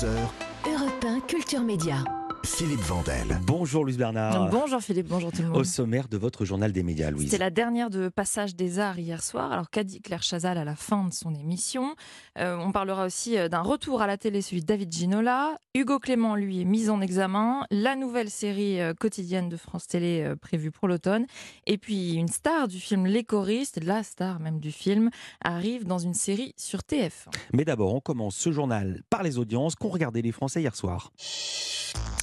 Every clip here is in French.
14h, Europe 1 Culture Média. Philippe Vandel. Bonjour Louise Bernard. Bonjour Philippe, bonjour tout le Au monde. sommaire de votre journal des médias, Louise. C'était la dernière de Passage des Arts hier soir. Alors qu'a dit Claire Chazal à la fin de son émission Euh, On parlera aussi euh, d'un retour à la télé, celui de David Ginola. Hugo Clément, lui, est mis en examen. La nouvelle série euh, quotidienne de France Télé prévue pour l'automne. Et puis une star du film Les choristes, la star même du film, arrive dans une série sur TF. Mais d'abord, on commence ce journal par les audiences qu'ont regardé les Français hier soir.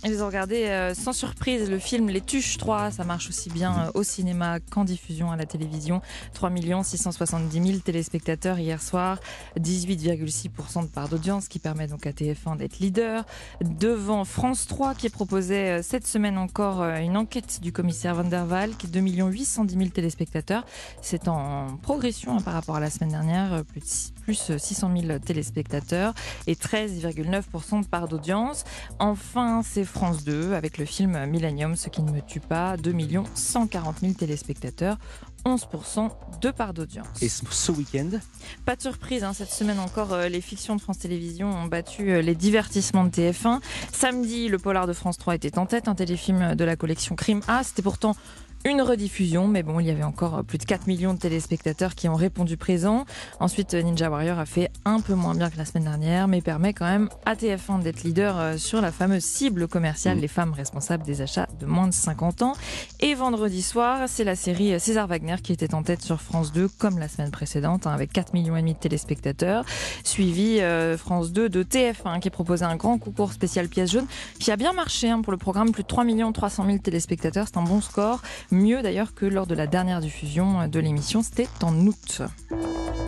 Ils ont regardé euh, sans surprise le film Les Tuches 3. Ça marche aussi bien euh, au cinéma qu'en diffusion à la télévision. 3 670 000 téléspectateurs hier soir. 18,6% de part d'audience qui permet donc à TF1 d'être leader. Devant France 3 qui proposait euh, cette semaine encore une enquête du commissaire Van der Waal qui est 2 810 000 téléspectateurs. C'est en progression hein, par rapport à la semaine dernière. Plus, de six- plus euh, 600 000 téléspectateurs et 13,9% de part d'audience. Enfin, c'est France 2 avec le film Millennium, ce qui ne me tue pas, 2 140 000 téléspectateurs, 11% de part d'audience. Et ce week-end, Pas de surprise, hein, cette semaine encore, euh, les fictions de France Télévisions ont battu euh, les divertissements de TF1. Samedi, le polar de France 3 était en tête, un téléfilm de la collection Crime A. C'était pourtant une rediffusion, mais bon, il y avait encore plus de 4 millions de téléspectateurs qui ont répondu présent. Ensuite, Ninja Warrior a fait un peu moins bien que la semaine dernière, mais permet quand même à TF1 d'être leader euh, sur la fameuse cible commerciale, Mm. les femmes responsables des achats de moins de 50 ans. Et vendredi soir, c'est la série César Wagner qui était en tête sur France 2, comme la semaine précédente, hein, avec 4 millions et demi de téléspectateurs, suivi euh, France 2 de TF1 qui proposait un grand concours spécial pièce jaune, qui a bien marché hein, pour le programme, plus de 3 300 000 téléspectateurs, c'est un bon score, mieux d'ailleurs que lors de la dernière diffusion de l'émission, c'était en août.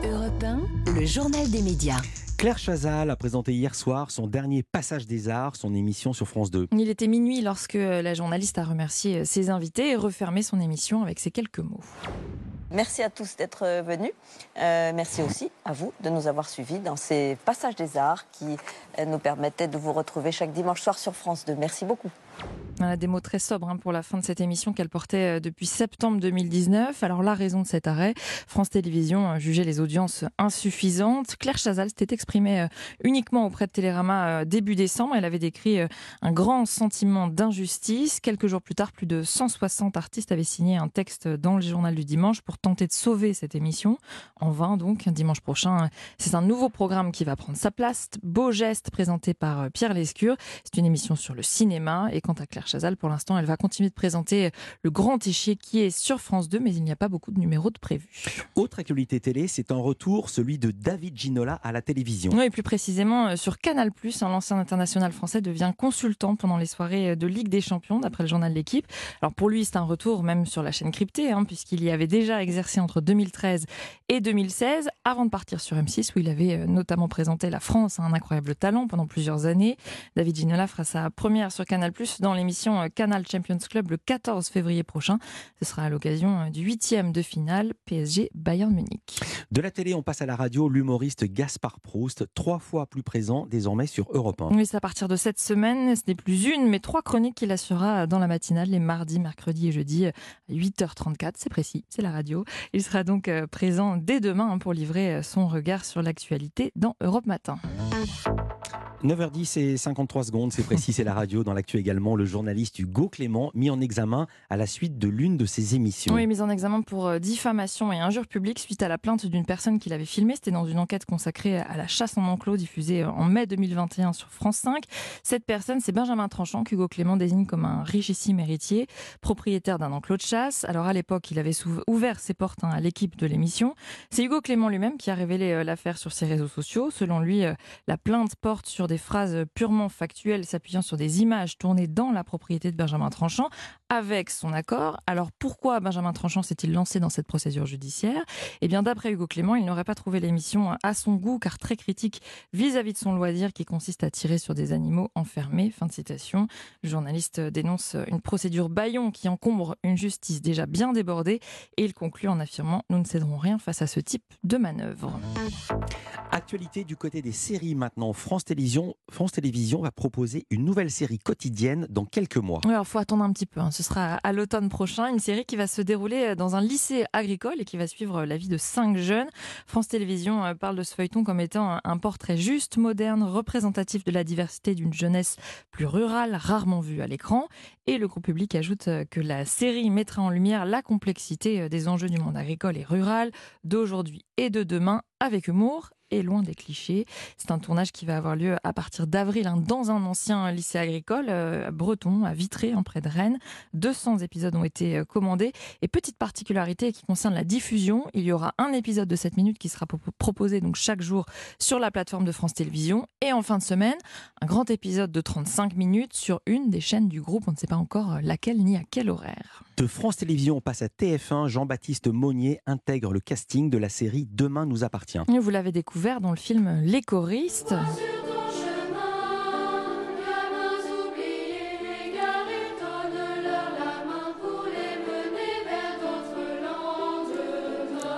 Europe 1, le journal des médias. Claire Chazal a présenté hier soir son dernier Passage des Arts, son émission sur France 2. Il était minuit lorsque la journaliste a remercié ses invités et refermé son émission avec ces quelques mots. Merci à tous d'être venus. Euh, merci aussi à vous de nous avoir suivis dans ces passages des arts qui euh, nous permettaient de vous retrouver chaque dimanche soir sur France 2. Merci beaucoup. Voilà, des mots très sobres hein, pour la fin de cette émission qu'elle portait euh, depuis septembre 2019. Alors la raison de cet arrêt, France Télévisions euh, jugeait les audiences insuffisantes. Claire Chazal s'était exprimée euh, uniquement auprès de Télérama début décembre. Elle avait décrit un grand sentiment d'injustice. Quelques jours plus tard, plus de 160 artistes avaient signé un texte dans le journal du dimanche pour tenter de sauver cette émission. En vain donc, dimanche prochain, c'est un nouveau programme qui va prendre sa place. Beau geste présenté par Pierre Lescure. C'est une émission sur le cinéma. Et quant à Claire Chazal, pour l'instant, elle va continuer de présenter le grand échiquier qui est sur France 2, mais il n'y a pas beaucoup de numéros de prévus. Autre actualité télé, c'est un retour, celui de David Ginola à la télévision. Oui, et plus précisément euh, sur Canal+, l'ancien international français devient consultant pendant les soirées euh, de Ligue des Champions, d'après le journal L'équipe. Alors pour lui, c'est un retour même sur la chaîne cryptée, hein, puisqu'il y avait déjà exercé entre 2013 et 2016, avant de partir sur M6, où il avait euh, notamment présenté la France à un incroyable talent pendant plusieurs années. David Ginola fera sa première sur Canal+, dans l'émission euh, Canal Champions Club le 14 février prochain. Ce sera à l'occasion euh, du huitième de finale PSG Bayern Munich. De la télé, on passe à la radio, l'humoriste Gaspard Proust, trois fois plus présent désormais sur Europe 1. Oui, c'est à partir de cette semaine. Ce n'est plus une, mais trois chroniques qu'il assurera dans la matinale les mardis, mercredis et jeudis à 8h34. C'est précis, c'est la radio. Il sera donc euh, présent dès demain pour livrer son regard sur l'actualité dans Europe Matin. 9h10 et 53 secondes, c'est précis, c'est la radio. Dans l'actu également, le journaliste Hugo Clément, mis en examen à la suite de l'une de ses émissions. Oui, mise en examen pour euh, diffamation et injure publique suite à la plainte d'une personne qui l'avait filmé. C'était dans une enquête consacrée à la chasse en enclos diffusée euh, en mai 2021 sur France 5. Cette personne, c'est Benjamin Tranchant qu'Hugo Clément désigne comme un richissime héritier, propriétaire d'un enclos de chasse. Alors à l'époque, il avait ouvert ses portes hein, à l'équipe de l'émission. C'est Hugo Clément lui-même qui a révélé euh, l'affaire sur ses réseaux sociaux. Selon lui, la plainte porte sur des phrases purement factuelles s'appuyant sur des images tournées dans la propriété de Benjamin Tranchant avec son accord. Alors pourquoi Benjamin Tranchant s'est-il lancé dans cette procédure judiciaire? Eh bien d'après Hugo Clément, il n'aurait pas trouvé l'émission à son goût car très critique vis-à-vis de son loisir qui consiste à tirer sur des animaux enfermés. Fin de citation. Le journaliste dénonce une procédure baillon qui encombre une justice déjà bien débordée et il conclut en affirmant Nous ne céderons rien face à ce type de manœuvre. Actualité du côté des séries maintenant. France Télévisions France Télévisions va proposer une nouvelle série quotidienne dans quelques mois. Oui, alors faut attendre un petit peu. hein. Ce sera à l'automne prochain. Une série qui va se dérouler dans un lycée agricole et qui va suivre la vie de cinq jeunes. France Télévisions euh, parle de ce feuilleton comme étant un- portrait juste, moderne, représentatif de la diversité d'une jeunesse plus rurale, rarement vue à l'écran. Et le groupe public ajoute euh, que la série mettra en lumière la complexité euh, des enjeux du monde agricole et rural, d'aujourd'hui et de demain, avec humour et loin des clichés. C'est un tournage qui va avoir lieu à partir d'avril hein, dans un ancien lycée agricole euh, breton à Vitré, en près de Rennes. 200 épisodes ont été euh, commandés. Et petite particularité qui concerne la diffusion, il y aura un épisode de 7 minutes qui sera pro- proposé donc chaque jour sur la plateforme de France Télévisions. Et en fin de semaine, un grand épisode de 35 minutes sur une des chaînes du groupe. On ne sait pas encore euh, laquelle ni à quel horaire. De France Télévisions, on passe à TF1. Jean-Baptiste Monnier intègre le casting de la série Demain nous appartient. Vous l'avez découvert dans le film Les choristes.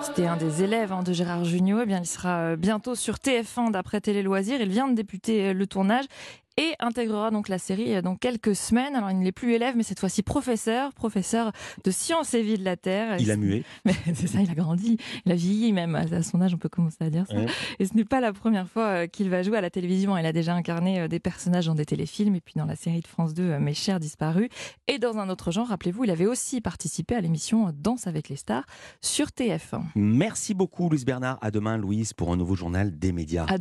C'était un des élèves hein, de Gérard Jugnot. Eh bien, il sera euh, bientôt sur TF1 d'après Télé Loisirs. Il vient de débuter euh, le tournage et intégrera donc la série dans quelques semaines. Alors, il n'est plus élève, mais cette fois-ci professeur, professeur de sciences et vie de la Terre. Il a mué. Mais c'est ça, il a grandi, il a vieilli même. À son âge, on peut commencer à dire ça. Ouais. Et ce n'est pas la première fois euh, qu'il va jouer à la télévision. Il a déjà incarné euh, des personnages dans des téléfilms et puis dans la série de France 2, euh, Mes chers disparus. Et dans un autre genre, rappelez-vous, il avait aussi participé à l'émission Danse avec les stars sur TF1. Merci beaucoup, Louise Bernard. À demain, Louise, pour un nouveau journal des médias. À